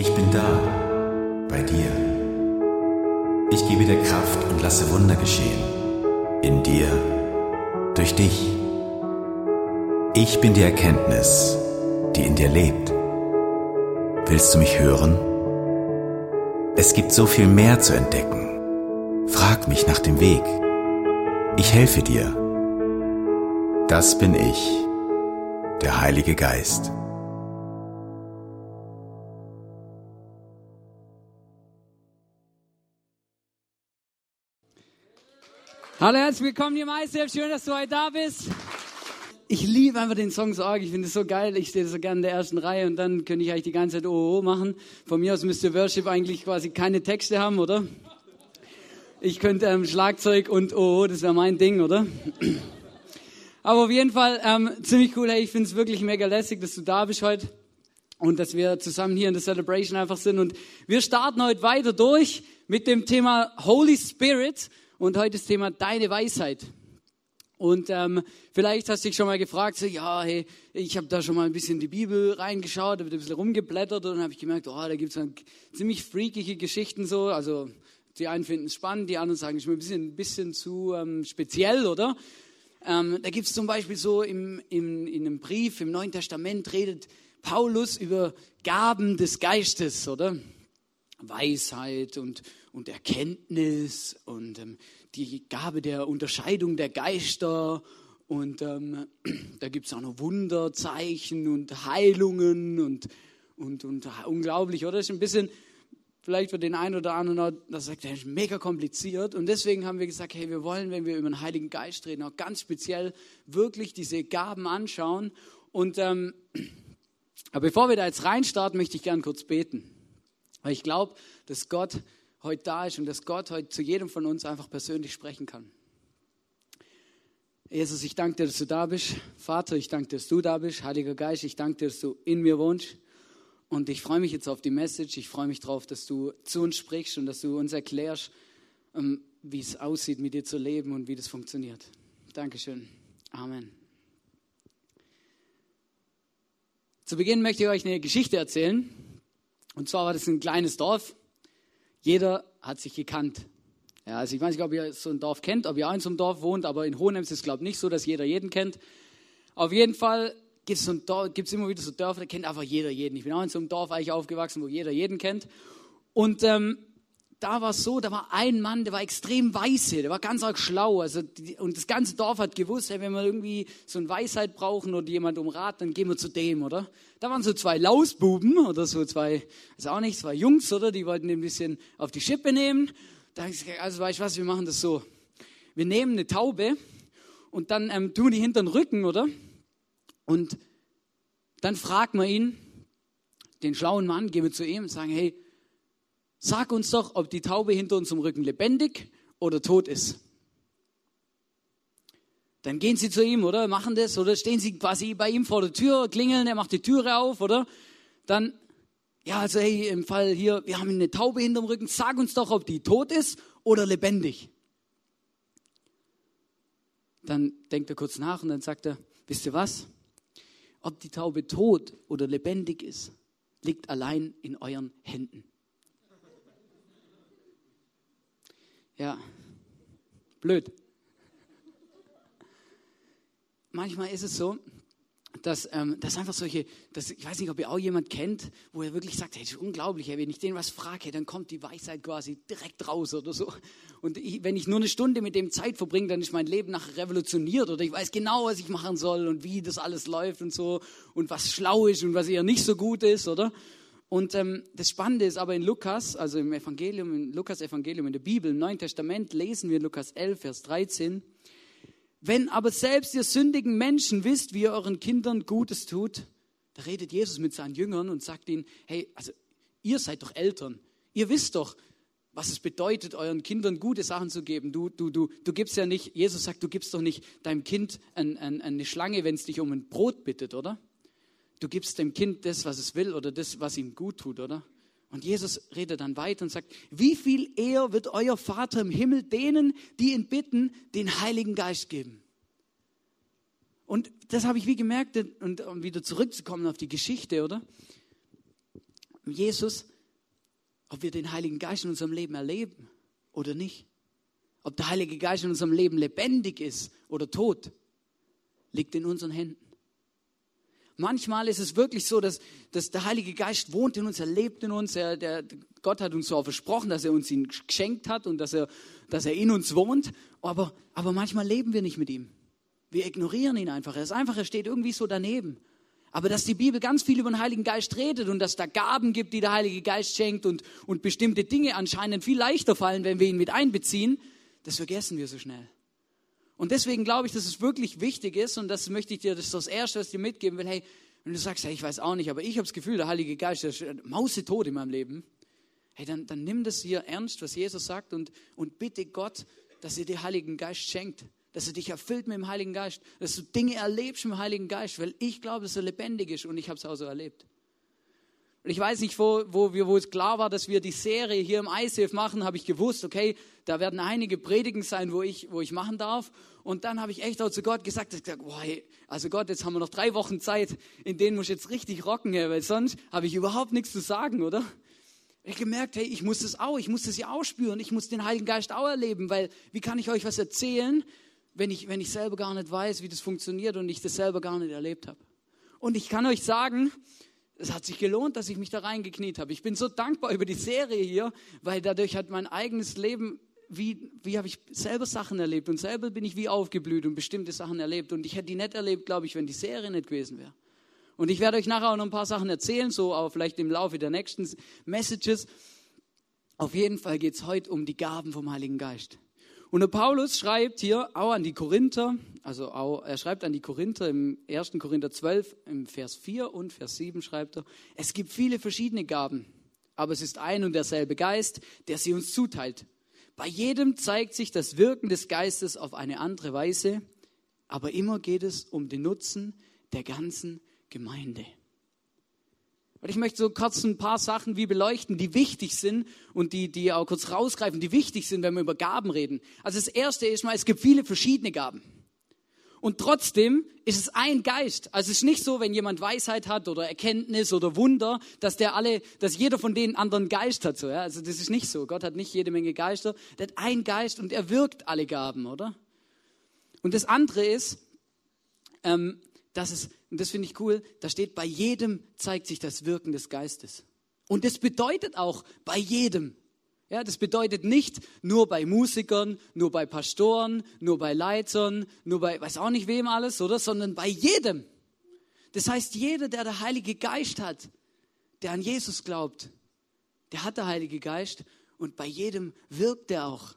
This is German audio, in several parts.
Ich bin da, bei dir. Ich gebe dir Kraft und lasse Wunder geschehen. In dir, durch dich. Ich bin die Erkenntnis, die in dir lebt. Willst du mich hören? Es gibt so viel mehr zu entdecken. Frag mich nach dem Weg. Ich helfe dir. Das bin ich, der Heilige Geist. Hallo, herzlich willkommen, ihr Meister. Schön, dass du heute da bist. Ich liebe einfach den Song so arg. Ich finde es so geil. Ich stehe so gerne in der ersten Reihe und dann könnte ich eigentlich die ganze Zeit OO machen. Von mir aus müsste Worship eigentlich quasi keine Texte haben, oder? Ich könnte ähm, Schlagzeug und OO, das wäre mein Ding, oder? Aber auf jeden Fall ähm, ziemlich cool. Hey, ich finde es wirklich mega lässig, dass du da bist heute und dass wir zusammen hier in der Celebration einfach sind. Und wir starten heute weiter durch mit dem Thema Holy Spirit. Und heute das Thema deine Weisheit. Und ähm, vielleicht hast du dich schon mal gefragt, so, ja, hey, ich habe da schon mal ein bisschen in die Bibel reingeschaut, habe ein bisschen rumgeblättert und habe ich gemerkt, oh, da gibt es ziemlich freakige Geschichten so. Also die einen finden es spannend, die anderen sagen, ist mir ein bisschen, ein bisschen zu ähm, speziell, oder? Ähm, da gibt es zum Beispiel so im, im, in einem Brief im Neuen Testament redet Paulus über Gaben des Geistes, oder? Weisheit und, und Erkenntnis und ähm, die Gabe der Unterscheidung der Geister. Und ähm, da gibt es auch noch Wunderzeichen und Heilungen und, und, und unglaublich, oder? Das ist ein bisschen, vielleicht für den einen oder anderen, das sagt er, ist mega kompliziert. Und deswegen haben wir gesagt, hey, wir wollen, wenn wir über den Heiligen Geist reden, auch ganz speziell wirklich diese Gaben anschauen. Und ähm, aber bevor wir da jetzt reinstarten, möchte ich gern kurz beten. Weil ich glaube, dass Gott heute da ist und dass Gott heute zu jedem von uns einfach persönlich sprechen kann. Jesus, ich danke dir, dass du da bist. Vater, ich danke dir, dass du da bist. Heiliger Geist, ich danke dir, dass du in mir wohnst. Und ich freue mich jetzt auf die Message. Ich freue mich darauf, dass du zu uns sprichst und dass du uns erklärst, ähm, wie es aussieht, mit dir zu leben und wie das funktioniert. Dankeschön. Amen. Zu Beginn möchte ich euch eine Geschichte erzählen. Und zwar war das ein kleines Dorf. Jeder hat sich gekannt. Ja, also ich weiß nicht, ob ihr so ein Dorf kennt, ob ihr auch in so einem Dorf wohnt, aber in Hohenems ist es, glaube ich, nicht so, dass jeder jeden kennt. Auf jeden Fall gibt es so immer wieder so Dörfer, da kennt einfach jeder jeden. Ich bin auch in so einem Dorf eigentlich aufgewachsen, wo jeder jeden kennt. Und ähm, da war es so, da war ein Mann, der war extrem weise, der war ganz arg schlau. Also und das ganze Dorf hat gewusst, hey, wenn wir irgendwie so eine Weisheit brauchen oder jemand um Rat, dann gehen wir zu dem, oder? Da waren so zwei Lausbuben oder so zwei, also auch nicht, zwei Jungs, oder? Die wollten den ein bisschen auf die Schippe nehmen. Da habe ich gesagt, also weißt du was, wir machen das so. Wir nehmen eine Taube und dann ähm, tun die hinter den Rücken, oder? Und dann fragen wir ihn, den schlauen Mann, gehen wir zu ihm und sagen, hey, Sag uns doch, ob die Taube hinter unserem Rücken lebendig oder tot ist. Dann gehen sie zu ihm, oder? Machen das, oder stehen sie quasi bei ihm vor der Tür, klingeln, er macht die Türe auf, oder? Dann, ja, also hey, im Fall hier, wir haben eine Taube hinterm Rücken, sag uns doch, ob die tot ist oder lebendig. Dann denkt er kurz nach und dann sagt er, wisst ihr was? Ob die Taube tot oder lebendig ist, liegt allein in euren Händen. Ja, blöd. Manchmal ist es so, dass, ähm, dass einfach solche, dass, ich weiß nicht, ob ihr auch jemand kennt, wo er wirklich sagt, hey, das ist unglaublich, wenn ich den was frage, dann kommt die Weisheit quasi direkt raus oder so. Und ich, wenn ich nur eine Stunde mit dem Zeit verbringe, dann ist mein Leben nachher revolutioniert oder ich weiß genau, was ich machen soll und wie das alles läuft und so und was schlau ist und was eher nicht so gut ist, oder? Und ähm, das Spannende ist aber in Lukas, also im Evangelium, im Lukas Evangelium in der Bibel, im Neuen Testament lesen wir Lukas 11, Vers 13, wenn aber selbst ihr sündigen Menschen wisst, wie ihr euren Kindern Gutes tut, da redet Jesus mit seinen Jüngern und sagt ihnen, hey, also ihr seid doch Eltern, ihr wisst doch, was es bedeutet, euren Kindern gute Sachen zu geben. Du, du, du, du gibst ja nicht, Jesus sagt, du gibst doch nicht deinem Kind ein, ein, eine Schlange, wenn es dich um ein Brot bittet, oder? Du gibst dem Kind das, was es will oder das, was ihm gut tut, oder? Und Jesus redet dann weiter und sagt, wie viel eher wird euer Vater im Himmel denen, die ihn bitten, den Heiligen Geist geben? Und das habe ich wie gemerkt, und um wieder zurückzukommen auf die Geschichte, oder? Jesus, ob wir den Heiligen Geist in unserem Leben erleben oder nicht. Ob der Heilige Geist in unserem Leben lebendig ist oder tot, liegt in unseren Händen. Manchmal ist es wirklich so, dass, dass der Heilige Geist wohnt in uns, er lebt in uns. Er, der, Gott hat uns so versprochen, dass er uns ihn geschenkt hat und dass er, dass er in uns wohnt. Aber, aber manchmal leben wir nicht mit ihm. Wir ignorieren ihn einfach. Er ist einfach, er steht irgendwie so daneben. Aber dass die Bibel ganz viel über den Heiligen Geist redet und dass da Gaben gibt, die der Heilige Geist schenkt und, und bestimmte Dinge anscheinend viel leichter fallen, wenn wir ihn mit einbeziehen, das vergessen wir so schnell. Und deswegen glaube ich, dass es wirklich wichtig ist und das möchte ich dir, das ist das Erste, was ich dir mitgeben will. Hey, wenn du sagst, hey, ich weiß auch nicht, aber ich habe das Gefühl, der Heilige Geist ist mausetot in meinem Leben. Hey, dann, dann nimm das hier ernst, was Jesus sagt und, und bitte Gott, dass er dir Heiligen Geist schenkt, dass er dich erfüllt mit dem Heiligen Geist, dass du Dinge erlebst mit dem Heiligen Geist, weil ich glaube, dass er lebendig ist und ich habe es auch so erlebt. Und ich weiß nicht, wo, wo, wir, wo es klar war, dass wir die Serie hier im ICF machen, habe ich gewusst, okay, da werden einige Predigen sein, wo ich, wo ich machen darf. Und dann habe ich echt auch zu Gott gesagt, ich gesagt boah, hey, also Gott, jetzt haben wir noch drei Wochen Zeit, in denen muss ich jetzt richtig rocken, weil sonst habe ich überhaupt nichts zu sagen, oder? Ich gemerkt, hey, ich muss das auch, ich muss das ja auch spüren, ich muss den Heiligen Geist auch erleben, weil wie kann ich euch was erzählen, wenn ich, wenn ich selber gar nicht weiß, wie das funktioniert und ich das selber gar nicht erlebt habe. Und ich kann euch sagen, es hat sich gelohnt, dass ich mich da reingekniet habe. Ich bin so dankbar über die Serie hier, weil dadurch hat mein eigenes Leben, wie, wie habe ich selber Sachen erlebt und selber bin ich wie aufgeblüht und bestimmte Sachen erlebt. Und ich hätte die nicht erlebt, glaube ich, wenn die Serie nicht gewesen wäre. Und ich werde euch nachher auch noch ein paar Sachen erzählen, so auch vielleicht im Laufe der nächsten Messages. Auf jeden Fall geht es heute um die Gaben vom Heiligen Geist. Und der Paulus schreibt hier auch an die Korinther, also auch, er schreibt an die Korinther im 1. Korinther 12, im Vers 4 und Vers 7 schreibt er, es gibt viele verschiedene Gaben, aber es ist ein und derselbe Geist, der sie uns zuteilt. Bei jedem zeigt sich das Wirken des Geistes auf eine andere Weise, aber immer geht es um den Nutzen der ganzen Gemeinde. Und ich möchte so kurz ein paar Sachen wie beleuchten, die wichtig sind und die, die auch kurz rausgreifen, die wichtig sind, wenn wir über Gaben reden. Also das erste ist mal, es gibt viele verschiedene Gaben. Und trotzdem ist es ein Geist. Also es ist nicht so, wenn jemand Weisheit hat oder Erkenntnis oder Wunder, dass der alle, dass jeder von denen anderen Geist hat. So, ja? Also das ist nicht so. Gott hat nicht jede Menge Geister. Der hat einen Geist und er wirkt alle Gaben, oder? Und das andere ist, ähm, dass es und das finde ich cool, da steht, bei jedem zeigt sich das Wirken des Geistes. Und das bedeutet auch bei jedem. Ja, das bedeutet nicht nur bei Musikern, nur bei Pastoren, nur bei Leitern, nur bei, weiß auch nicht wem alles, oder? Sondern bei jedem. Das heißt, jeder, der der Heilige Geist hat, der an Jesus glaubt, der hat der Heilige Geist und bei jedem wirkt er auch.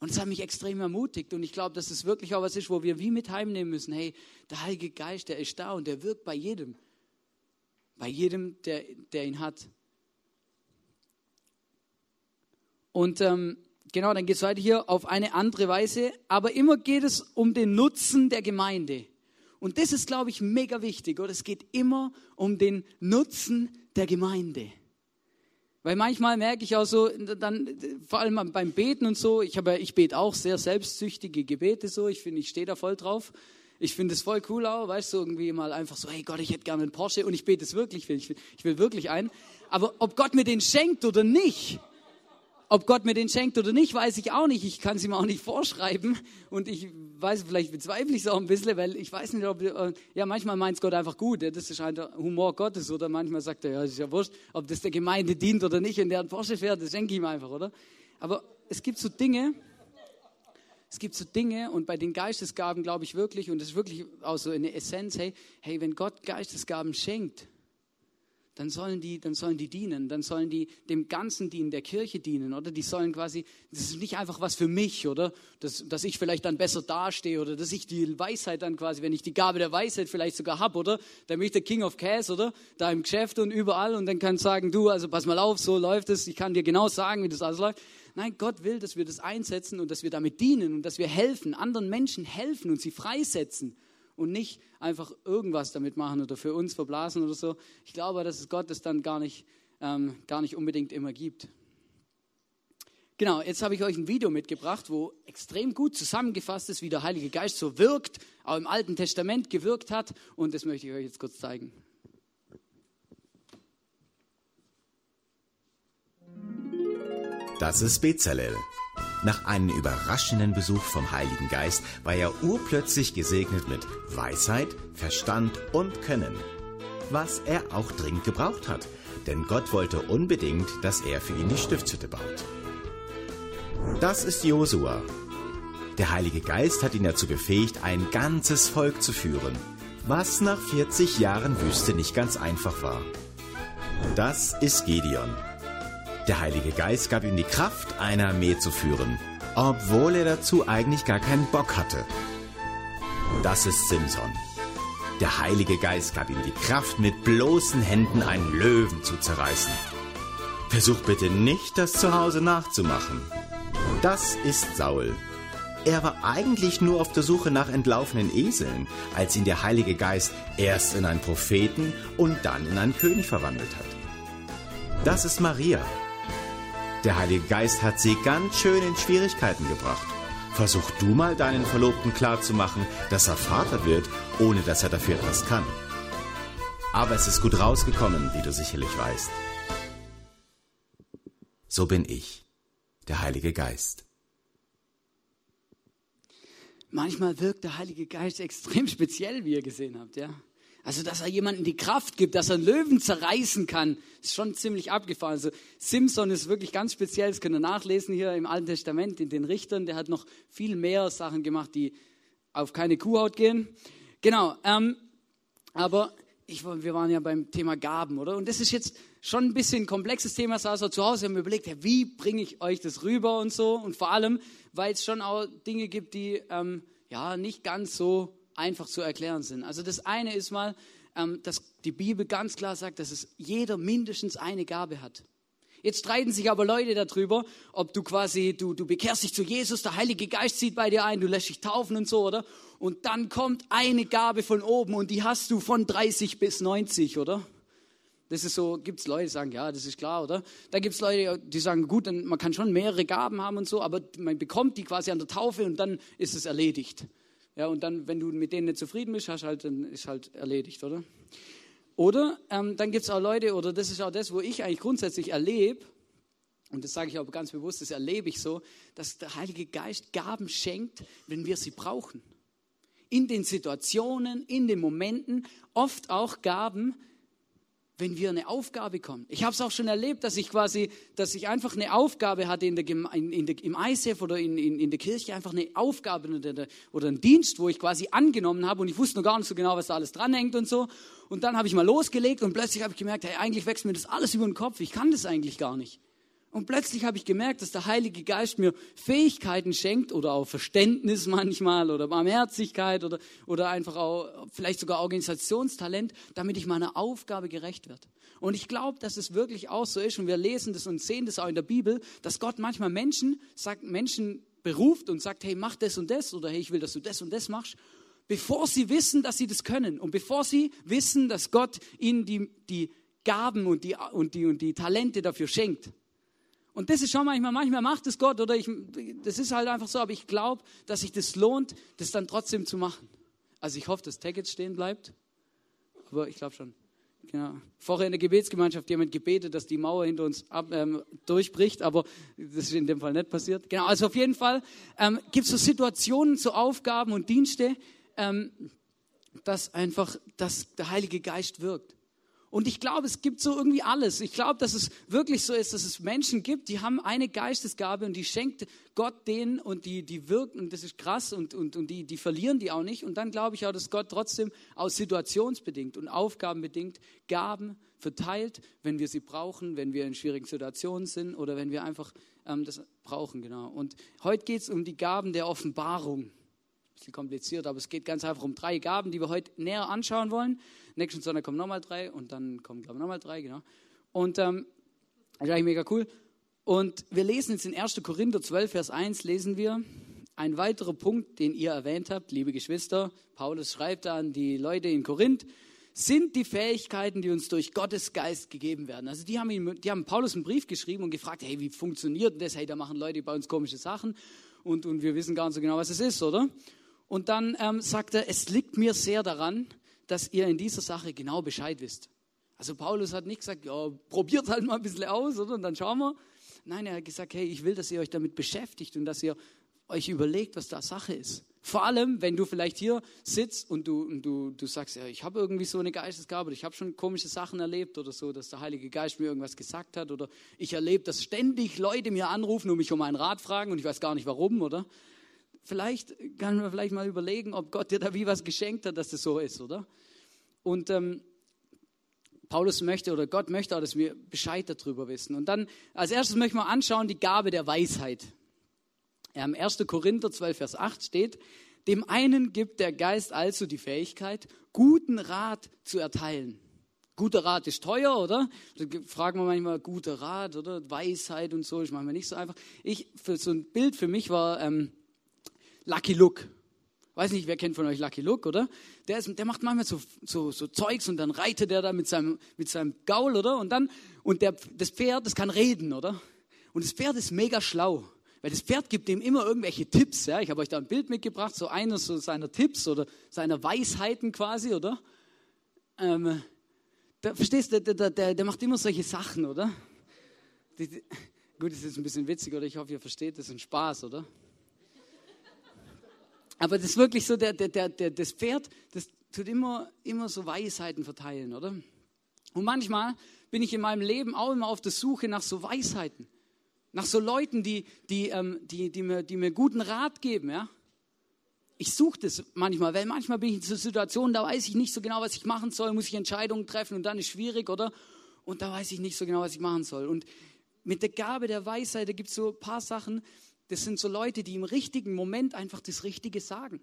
Und es hat mich extrem ermutigt. Und ich glaube, dass es wirklich auch was ist, wo wir wie mit heimnehmen müssen. Hey, der Heilige Geist, der ist da und der wirkt bei jedem. Bei jedem, der, der ihn hat. Und ähm, genau, dann geht es weiter hier auf eine andere Weise. Aber immer geht es um den Nutzen der Gemeinde. Und das ist, glaube ich, mega wichtig. Oder es geht immer um den Nutzen der Gemeinde. Weil manchmal merke ich auch so, dann, vor allem beim Beten und so, ich, habe, ich bete auch sehr selbstsüchtige Gebete so, ich finde, ich stehe da voll drauf. Ich finde es voll cool auch, weißt du, irgendwie mal einfach so, hey Gott, ich hätte gerne einen Porsche und ich bete es wirklich, ich will, ich will wirklich einen. Aber ob Gott mir den schenkt oder nicht, ob Gott mir den schenkt oder nicht, weiß ich auch nicht. Ich kann es ihm auch nicht vorschreiben. Und ich weiß, vielleicht bezweifle ich es auch ein bisschen, weil ich weiß nicht, ob, äh, ja, manchmal meint Gott einfach gut. Das ist halt der Humor Gottes. Oder manchmal sagt er, ja, ist ja wurscht, ob das der Gemeinde dient oder nicht. Und der einen Porsche fährt, das schenke ich ihm einfach, oder? Aber es gibt so Dinge, es gibt so Dinge und bei den Geistesgaben glaube ich wirklich, und das ist wirklich auch so eine Essenz, hey, hey, wenn Gott Geistesgaben schenkt, dann sollen die, dann sollen die dienen, dann sollen die dem Ganzen dienen, der Kirche dienen, oder? Die sollen quasi, das ist nicht einfach was für mich, oder? Dass, dass ich vielleicht dann besser dastehe, oder dass ich die Weisheit dann quasi, wenn ich die Gabe der Weisheit vielleicht sogar habe, oder? Dann bin ich der King of Cash, oder? Da im Geschäft und überall und dann kann ich sagen, du, also pass mal auf, so läuft es, ich kann dir genau sagen, wie das alles läuft. Nein, Gott will, dass wir das einsetzen und dass wir damit dienen und dass wir helfen, anderen Menschen helfen und sie freisetzen und nicht einfach irgendwas damit machen oder für uns verblasen oder so. Ich glaube, dass es Gott das dann gar nicht, ähm, gar nicht unbedingt immer gibt. Genau, jetzt habe ich euch ein Video mitgebracht, wo extrem gut zusammengefasst ist, wie der Heilige Geist so wirkt, auch im Alten Testament gewirkt hat. Und das möchte ich euch jetzt kurz zeigen. Das ist Bezalel, nach einem überraschenden Besuch vom Heiligen Geist war er urplötzlich gesegnet mit Weisheit, Verstand und Können. Was er auch dringend gebraucht hat, denn Gott wollte unbedingt, dass er für ihn die Stiftshütte baut. Das ist Josua. Der Heilige Geist hat ihn dazu befähigt, ein ganzes Volk zu führen, was nach 40 Jahren Wüste nicht ganz einfach war. Das ist Gideon. Der Heilige Geist gab ihm die Kraft, eine Armee zu führen, obwohl er dazu eigentlich gar keinen Bock hatte. Das ist Simson. Der Heilige Geist gab ihm die Kraft, mit bloßen Händen einen Löwen zu zerreißen. Versuch bitte nicht, das zu Hause nachzumachen. Das ist Saul. Er war eigentlich nur auf der Suche nach entlaufenen Eseln, als ihn der Heilige Geist erst in einen Propheten und dann in einen König verwandelt hat. Das ist Maria. Der Heilige Geist hat sie ganz schön in Schwierigkeiten gebracht. Versuch du mal deinen Verlobten klarzumachen, dass er Vater wird, ohne dass er dafür etwas kann. Aber es ist gut rausgekommen, wie du sicherlich weißt. So bin ich, der Heilige Geist. Manchmal wirkt der Heilige Geist extrem speziell, wie ihr gesehen habt, ja. Also, dass er jemandem die Kraft gibt, dass er einen Löwen zerreißen kann, ist schon ziemlich abgefahren. Also, Simson ist wirklich ganz speziell, das könnt ihr nachlesen hier im Alten Testament, in den Richtern. Der hat noch viel mehr Sachen gemacht, die auf keine Kuhhaut gehen. Genau, ähm, aber ich, wir waren ja beim Thema Gaben, oder? Und das ist jetzt schon ein bisschen ein komplexes Thema. Also zu Hause haben wir überlegt, ja, wie bringe ich euch das rüber und so. Und vor allem, weil es schon auch Dinge gibt, die ähm, ja nicht ganz so einfach zu erklären sind. Also das eine ist mal, ähm, dass die Bibel ganz klar sagt, dass es jeder mindestens eine Gabe hat. Jetzt streiten sich aber Leute darüber, ob du quasi, du, du bekehrst dich zu Jesus, der Heilige Geist zieht bei dir ein, du lässt dich taufen und so, oder? Und dann kommt eine Gabe von oben und die hast du von 30 bis 90, oder? Das ist so, gibt es Leute, die sagen, ja, das ist klar, oder? Da gibt es Leute, die sagen, gut, man kann schon mehrere Gaben haben und so, aber man bekommt die quasi an der Taufe und dann ist es erledigt. Ja, und dann, wenn du mit denen nicht zufrieden bist, hast halt, dann ist halt erledigt, oder? Oder ähm, dann gibt es auch Leute, oder das ist auch das, wo ich eigentlich grundsätzlich erlebe, und das sage ich aber ganz bewusst, das erlebe ich so, dass der Heilige Geist Gaben schenkt, wenn wir sie brauchen. In den Situationen, in den Momenten, oft auch Gaben, wenn wir eine Aufgabe kommen. Ich habe es auch schon erlebt, dass ich quasi, dass ich einfach eine Aufgabe hatte in der, in, der, im ISF oder in, in, in, der Kirche, einfach eine Aufgabe oder, oder einen Dienst, wo ich quasi angenommen habe und ich wusste noch gar nicht so genau, was da alles dranhängt und so. Und dann habe ich mal losgelegt und plötzlich habe ich gemerkt, hey, eigentlich wächst mir das alles über den Kopf. Ich kann das eigentlich gar nicht. Und plötzlich habe ich gemerkt, dass der Heilige Geist mir Fähigkeiten schenkt oder auch Verständnis manchmal oder Barmherzigkeit oder, oder einfach auch vielleicht sogar Organisationstalent, damit ich meiner Aufgabe gerecht werde. Und ich glaube, dass es wirklich auch so ist und wir lesen das und sehen das auch in der Bibel, dass Gott manchmal Menschen sagt, Menschen beruft und sagt, hey, mach das und das oder hey, ich will, dass du das und das machst, bevor sie wissen, dass sie das können und bevor sie wissen, dass Gott ihnen die, die Gaben und die, und, die, und die Talente dafür schenkt. Und das ist schon manchmal, manchmal macht es Gott oder ich, das ist halt einfach so, aber ich glaube, dass sich das lohnt, das dann trotzdem zu machen. Also ich hoffe, dass jetzt stehen bleibt, aber ich glaube schon. Genau. Vorher in der Gebetsgemeinschaft jemand gebetet, dass die Mauer hinter uns ab, ähm, durchbricht, aber das ist in dem Fall nicht passiert. Genau, also auf jeden Fall ähm, gibt es so Situationen, so Aufgaben und Dienste, ähm, dass einfach, dass der Heilige Geist wirkt. Und ich glaube, es gibt so irgendwie alles. Ich glaube, dass es wirklich so ist, dass es Menschen gibt, die haben eine Geistesgabe und die schenkt Gott denen und die, die wirken und das ist krass und, und, und die, die verlieren die auch nicht. Und dann glaube ich auch, dass Gott trotzdem aus situationsbedingt und aufgabenbedingt Gaben verteilt, wenn wir sie brauchen, wenn wir in schwierigen Situationen sind oder wenn wir einfach ähm, das brauchen, genau. Und heute geht es um die Gaben der Offenbarung bisschen kompliziert, aber es geht ganz einfach um drei Gaben, die wir heute näher anschauen wollen. Nächsten Sonntag kommen nochmal drei und dann kommen, glaube ich, nochmal drei, genau. Und ähm, das ist eigentlich mega cool. Und wir lesen jetzt in 1. Korinther 12, Vers 1, lesen wir, ein weiterer Punkt, den ihr erwähnt habt, liebe Geschwister, Paulus schreibt an die Leute in Korinth, sind die Fähigkeiten, die uns durch Gottes Geist gegeben werden. Also die haben, ihm, die haben Paulus einen Brief geschrieben und gefragt, hey, wie funktioniert das? Hey, da machen Leute bei uns komische Sachen und, und wir wissen gar nicht so genau, was es ist, oder? Und dann ähm, sagt er, es liegt mir sehr daran, dass ihr in dieser Sache genau Bescheid wisst. Also Paulus hat nicht gesagt, ja, probiert halt mal ein bisschen aus, oder? Und dann schauen wir. Nein, er hat gesagt, hey, ich will, dass ihr euch damit beschäftigt und dass ihr euch überlegt, was da Sache ist. Vor allem, wenn du vielleicht hier sitzt und du, und du, du sagst, ja, ich habe irgendwie so eine Geistesgabe, ich habe schon komische Sachen erlebt oder so, dass der Heilige Geist mir irgendwas gesagt hat oder ich erlebe, dass ständig Leute mir anrufen und mich um einen Rat fragen und ich weiß gar nicht warum, oder? Vielleicht kann man vielleicht mal überlegen, ob Gott dir da wie was geschenkt hat, dass das so ist, oder? Und ähm, Paulus möchte oder Gott möchte auch, dass wir Bescheid darüber wissen. Und dann als erstes möchten wir anschauen die Gabe der Weisheit. Im 1. Korinther 12, Vers 8 steht, dem einen gibt der Geist also die Fähigkeit, guten Rat zu erteilen. Guter Rat ist teuer, oder? Da fragen wir manchmal, guter Rat, oder? Weisheit und so, ist manchmal nicht so einfach. Ich, für so ein Bild für mich war ähm, Lucky Luke. Weiß nicht, wer kennt von euch Lucky Luke, oder? Der, ist, der macht manchmal so, so, so Zeugs und dann reitet er da mit seinem, mit seinem Gaul, oder? Und dann, und der, das Pferd, das kann reden, oder? Und das Pferd ist mega schlau. Weil das Pferd gibt ihm immer irgendwelche Tipps. Ja? Ich habe euch da ein Bild mitgebracht, so eines so seiner Tipps oder seiner Weisheiten quasi, oder? Ähm, da, verstehst du, der, der, der, macht immer solche Sachen, oder? Die, die, gut, das ist ein bisschen witzig, oder? Ich hoffe, ihr versteht, das ist ein Spaß, oder? Aber das ist wirklich so, der, der, der, das Pferd, das tut immer, immer so Weisheiten verteilen, oder? Und manchmal bin ich in meinem Leben auch immer auf der Suche nach so Weisheiten. Nach so Leuten, die, die, ähm, die, die, mir, die mir guten Rat geben. Ja? Ich suche das manchmal, weil manchmal bin ich in so Situationen, da weiß ich nicht so genau, was ich machen soll, muss ich Entscheidungen treffen und dann ist schwierig, oder? Und da weiß ich nicht so genau, was ich machen soll. Und mit der Gabe der Weisheit, da gibt es so ein paar Sachen, das sind so Leute, die im richtigen Moment einfach das Richtige sagen.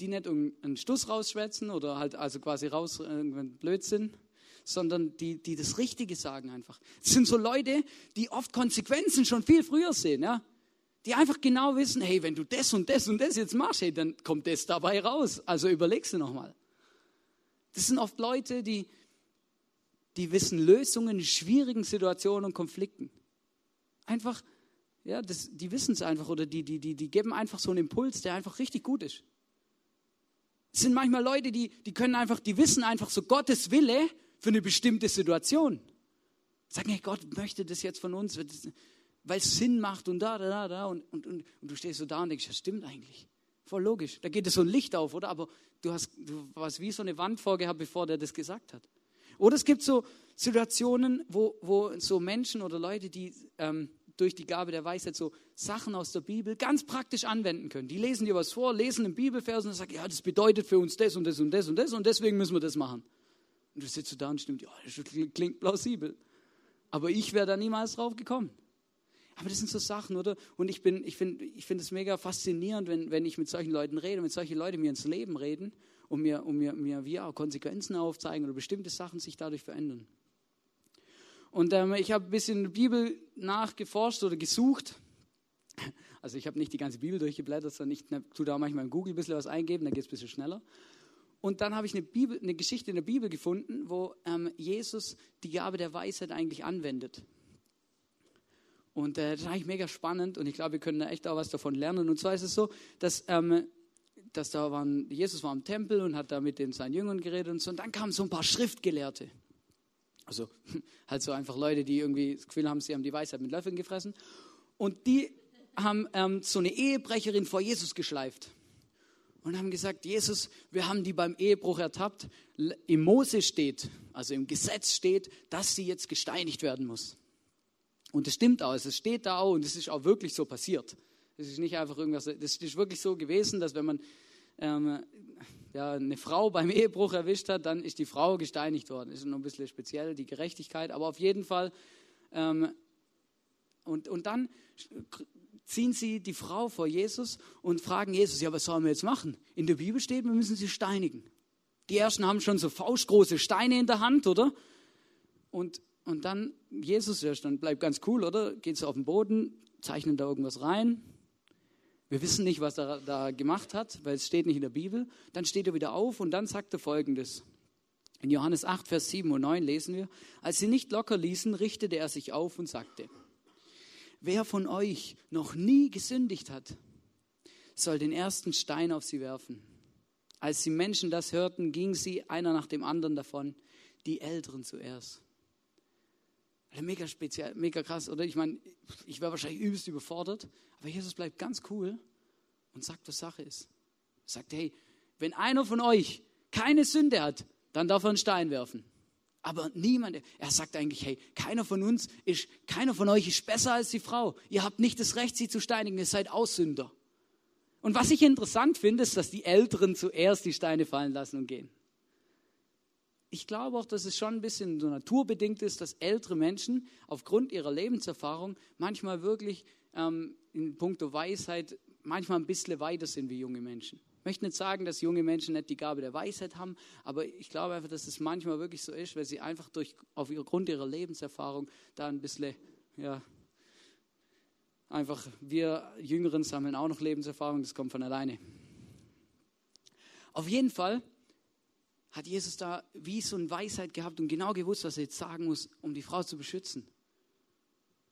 Die nicht irgendeinen Stuss rausschwätzen oder halt also quasi raus irgendeinen Blödsinn, sondern die, die das Richtige sagen einfach. Das sind so Leute, die oft Konsequenzen schon viel früher sehen, ja. Die einfach genau wissen, hey, wenn du das und das und das jetzt machst, hey, dann kommt das dabei raus. Also überlegst du nochmal. Das sind oft Leute, die, die wissen Lösungen in schwierigen Situationen und Konflikten. Einfach, ja, das, die wissen es einfach oder die, die, die, die geben einfach so einen Impuls, der einfach richtig gut ist. Es sind manchmal Leute, die, die können einfach, die wissen einfach so Gottes Wille für eine bestimmte Situation. Sagen, hey, Gott möchte das jetzt von uns, weil es Sinn macht und da, da, da. Und, und, und, und du stehst so da und denkst, das stimmt eigentlich. Voll logisch. Da geht es so ein Licht auf, oder? Aber du hast, du warst wie so eine Wand vorgehabt, bevor der das gesagt hat. Oder es gibt so Situationen, wo, wo so Menschen oder Leute, die ähm, durch die Gabe der Weisheit so Sachen aus der Bibel ganz praktisch anwenden können. Die lesen dir was vor, lesen einen Bibelvers und sagen, ja, das bedeutet für uns das und das und das und das und deswegen müssen wir das machen. Und du sitzt da und stimmt, ja, das klingt plausibel. Aber ich wäre da niemals drauf gekommen. Aber das sind so Sachen, oder? Und ich, ich finde ich find es mega faszinierend, wenn, wenn ich mit solchen Leuten rede, wenn solche Leute mir ins Leben reden und mir, und mir, mir wie auch Konsequenzen aufzeigen oder bestimmte Sachen sich dadurch verändern. Und ähm, ich habe ein bisschen Bibel nachgeforscht oder gesucht. Also ich habe nicht die ganze Bibel durchgeblättert, sondern ich tue da manchmal in Google ein bisschen was eingeben, dann geht es ein bisschen schneller. Und dann habe ich eine, Bibel, eine, Geschichte in der Bibel gefunden, wo ähm, Jesus die Gabe der Weisheit eigentlich anwendet. Und äh, das ist eigentlich mega spannend und ich glaube, wir können da echt auch was davon lernen. Und zwar ist es so, dass, ähm, dass da waren, Jesus war im Tempel und hat da mit den seinen Jüngern geredet und so. Und dann kamen so ein paar Schriftgelehrte. Also halt so einfach Leute, die irgendwie das Gefühl haben, sie haben die Weisheit mit Löffeln gefressen. Und die haben ähm, so eine Ehebrecherin vor Jesus geschleift und haben gesagt, Jesus, wir haben die beim Ehebruch ertappt. Im Mose steht, also im Gesetz steht, dass sie jetzt gesteinigt werden muss. Und das stimmt auch, es steht da auch und es ist auch wirklich so passiert. Es ist nicht einfach irgendwas, das ist wirklich so gewesen, dass wenn man ähm, ja, eine Frau beim Ehebruch erwischt hat, dann ist die Frau gesteinigt worden. Ist noch ein bisschen speziell, die Gerechtigkeit, aber auf jeden Fall. Ähm, und, und dann ziehen sie die Frau vor Jesus und fragen Jesus, ja, was sollen wir jetzt machen? In der Bibel steht, wir müssen sie steinigen. Die ersten haben schon so faustgroße Steine in der Hand, oder? Und, und dann Jesus, der dann bleibt ganz cool, oder? Geht so auf den Boden, zeichnet da irgendwas rein. Wir wissen nicht, was er da gemacht hat, weil es steht nicht in der Bibel. Dann steht er wieder auf und dann sagt er folgendes. In Johannes 8, Vers 7 und 9 lesen wir, als sie nicht locker ließen, richtete er sich auf und sagte, Wer von euch noch nie gesündigt hat, soll den ersten Stein auf sie werfen. Als die Menschen das hörten, gingen sie einer nach dem anderen davon, die Älteren zuerst. Mega speziell, mega krass, oder? Ich meine, ich wäre wahrscheinlich übelst überfordert, aber Jesus bleibt ganz cool und sagt, was Sache ist. Er sagt, hey, wenn einer von euch keine Sünde hat, dann darf er einen Stein werfen. Aber niemand, er sagt eigentlich, hey, keiner von uns ist, keiner von euch ist besser als die Frau. Ihr habt nicht das Recht, sie zu steinigen, ihr seid Aussünder. Und was ich interessant finde, ist, dass die Älteren zuerst die Steine fallen lassen und gehen. Ich glaube auch, dass es schon ein bisschen so naturbedingt ist, dass ältere Menschen aufgrund ihrer Lebenserfahrung manchmal wirklich ähm, in puncto Weisheit manchmal ein bisschen weiter sind wie junge Menschen. Ich möchte nicht sagen, dass junge Menschen nicht die Gabe der Weisheit haben, aber ich glaube einfach, dass es manchmal wirklich so ist, weil sie einfach durch, aufgrund ihrer Lebenserfahrung da ein bisschen, ja, einfach, wir Jüngeren sammeln auch noch Lebenserfahrung, das kommt von alleine. Auf jeden Fall hat Jesus da wie so eine Weisheit gehabt und genau gewusst, was er jetzt sagen muss, um die Frau zu beschützen.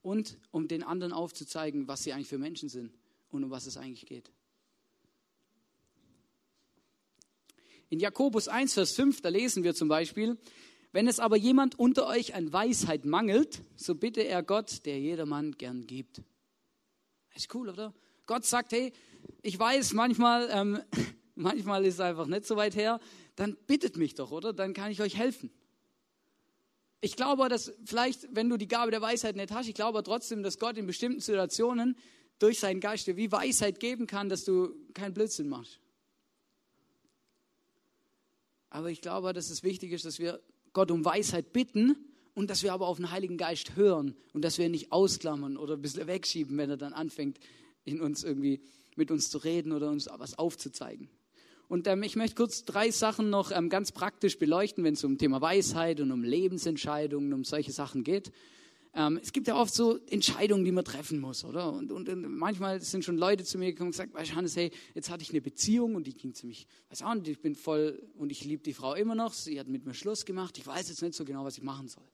Und um den anderen aufzuzeigen, was sie eigentlich für Menschen sind und um was es eigentlich geht. In Jakobus 1, Vers 5, da lesen wir zum Beispiel, wenn es aber jemand unter euch an Weisheit mangelt, so bitte er Gott, der jedermann gern gibt. Ist cool, oder? Gott sagt, hey, ich weiß, manchmal, ähm, manchmal ist es einfach nicht so weit her, dann bittet mich doch, oder? Dann kann ich euch helfen. Ich glaube, dass vielleicht, wenn du die Gabe der Weisheit nicht hast, ich glaube trotzdem, dass Gott in bestimmten Situationen durch seinen Geist dir wie Weisheit geben kann, dass du keinen Blödsinn machst. Aber ich glaube, dass es wichtig ist, dass wir Gott um Weisheit bitten und dass wir aber auf den Heiligen Geist hören und dass wir ihn nicht ausklammern oder ein bisschen wegschieben, wenn er dann anfängt, in uns irgendwie mit uns zu reden oder uns was aufzuzeigen. Und ähm, ich möchte kurz drei Sachen noch ähm, ganz praktisch beleuchten, wenn es um Thema Weisheit und um Lebensentscheidungen, um solche Sachen geht. Ähm, es gibt ja oft so Entscheidungen, die man treffen muss, oder? Und, und, und, manchmal sind schon Leute zu mir gekommen und gesagt, weißt du, Hannes, hey, jetzt hatte ich eine Beziehung und die ging ziemlich, weiß auch nicht, ich bin voll und ich liebe die Frau immer noch. Sie hat mit mir Schluss gemacht. Ich weiß jetzt nicht so genau, was ich machen soll.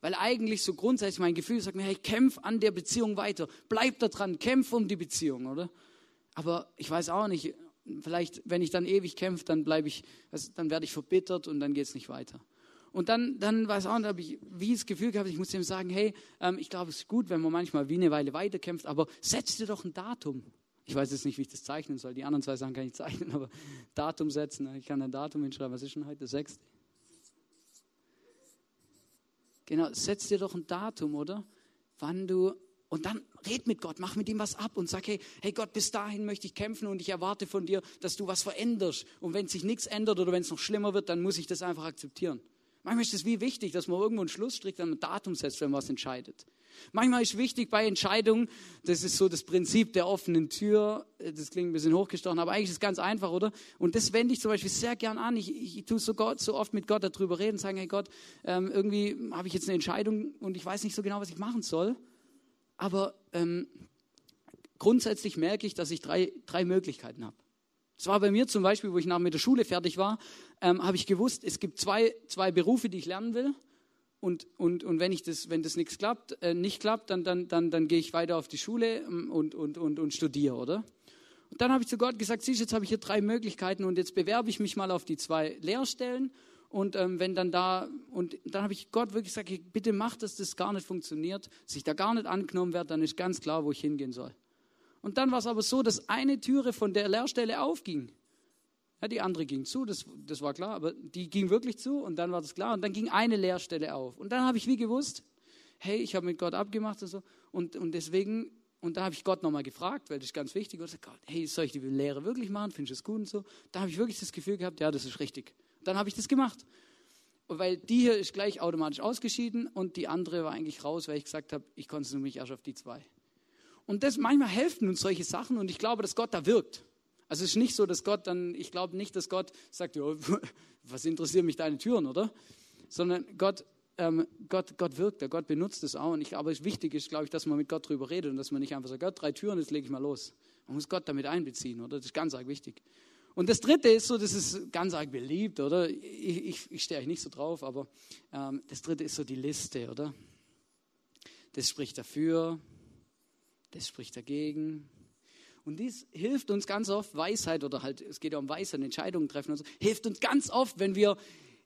Weil eigentlich so grundsätzlich mein Gefühl sagt mir, hey, kämpf an der Beziehung weiter. Bleib da dran, kämpf um die Beziehung, oder? Aber ich weiß auch nicht, vielleicht, wenn ich dann ewig kämpfe, dann bleibe ich, dann werde ich verbittert und dann geht es nicht weiter. Und dann, dann weiß auch, habe ich wie das Gefühl gehabt, ich muss ihm sagen, hey, ähm, ich glaube, es ist gut, wenn man manchmal wie eine Weile weiterkämpft, aber setz dir doch ein Datum. Ich weiß jetzt nicht, wie ich das zeichnen soll. Die anderen zwei Sachen kann ich zeichnen, aber Datum setzen. Ich kann ein Datum hinschreiben. Was ist schon heute? Sechste? Genau, setz dir doch ein Datum, oder? Wann du und dann red mit Gott, mach mit ihm was ab und sag, hey, hey Gott, bis dahin möchte ich kämpfen und ich erwarte von dir, dass du was veränderst. Und wenn sich nichts ändert oder wenn es noch schlimmer wird, dann muss ich das einfach akzeptieren. Manchmal ist es wie wichtig, dass man irgendwo einen Schlussstrich an ein Datum setzt, wenn man was entscheidet. Manchmal ist wichtig bei Entscheidungen, das ist so das Prinzip der offenen Tür, das klingt ein bisschen hochgestochen, aber eigentlich ist es ganz einfach, oder? Und das wende ich zum Beispiel sehr gern an. Ich, ich, ich tue so, Gott, so oft mit Gott darüber reden, sagen, hey Gott, ähm, irgendwie habe ich jetzt eine Entscheidung und ich weiß nicht so genau, was ich machen soll. Aber ähm, grundsätzlich merke ich, dass ich drei, drei Möglichkeiten habe. Das war bei mir zum Beispiel, wo ich nach mit der Schule fertig war, ähm, habe ich gewusst, es gibt zwei, zwei Berufe, die ich lernen will. Und, und, und wenn, ich das, wenn das nichts klappt, äh, nicht klappt, dann, dann, dann, dann gehe ich weiter auf die Schule ähm, und, und, und, und studiere, oder? Und dann habe ich zu Gott gesagt, siehst jetzt habe ich hier drei Möglichkeiten und jetzt bewerbe ich mich mal auf die zwei Lehrstellen. Und ähm, wenn dann da, und dann habe ich Gott wirklich gesagt, bitte mach, dass das gar nicht funktioniert, dass ich da gar nicht angenommen werde, dann ist ganz klar, wo ich hingehen soll. Und dann war es aber so, dass eine Türe von der Lehrstelle aufging. Ja, die andere ging zu, das, das war klar, aber die ging wirklich zu und dann war das klar und dann ging eine Lehrstelle auf. Und dann habe ich wie gewusst, hey, ich habe mit Gott abgemacht und so und, und deswegen, und da habe ich Gott nochmal gefragt, weil das ist ganz wichtig, und gesagt, Gott, hey, soll ich die Lehre wirklich machen, findest du es gut und so? Da habe ich wirklich das Gefühl gehabt, ja, das ist richtig. Dann habe ich das gemacht. Weil die hier ist gleich automatisch ausgeschieden und die andere war eigentlich raus, weil ich gesagt habe, ich konzentriere mich erst auf die zwei. Und das, manchmal helfen uns solche Sachen und ich glaube, dass Gott da wirkt. Also es ist nicht so, dass Gott dann, ich glaube nicht, dass Gott sagt, ja, was interessieren mich deine Türen, oder? Sondern Gott, ähm, Gott, Gott wirkt, der Gott benutzt es auch. Und ich, aber wichtig ist, glaube ich, dass man mit Gott darüber redet und dass man nicht einfach sagt, Gott, drei Türen, jetzt lege ich mal los. Man muss Gott damit einbeziehen, oder? Das ist ganz arg wichtig. Und das dritte ist so, das ist ganz arg beliebt, oder? Ich, ich, ich stehe eigentlich nicht so drauf, aber ähm, das dritte ist so die Liste, oder? Das spricht dafür, das spricht dagegen. Und dies hilft uns ganz oft, Weisheit oder halt, es geht ja um Weisheit, Entscheidungen treffen und so, hilft uns ganz oft, wenn wir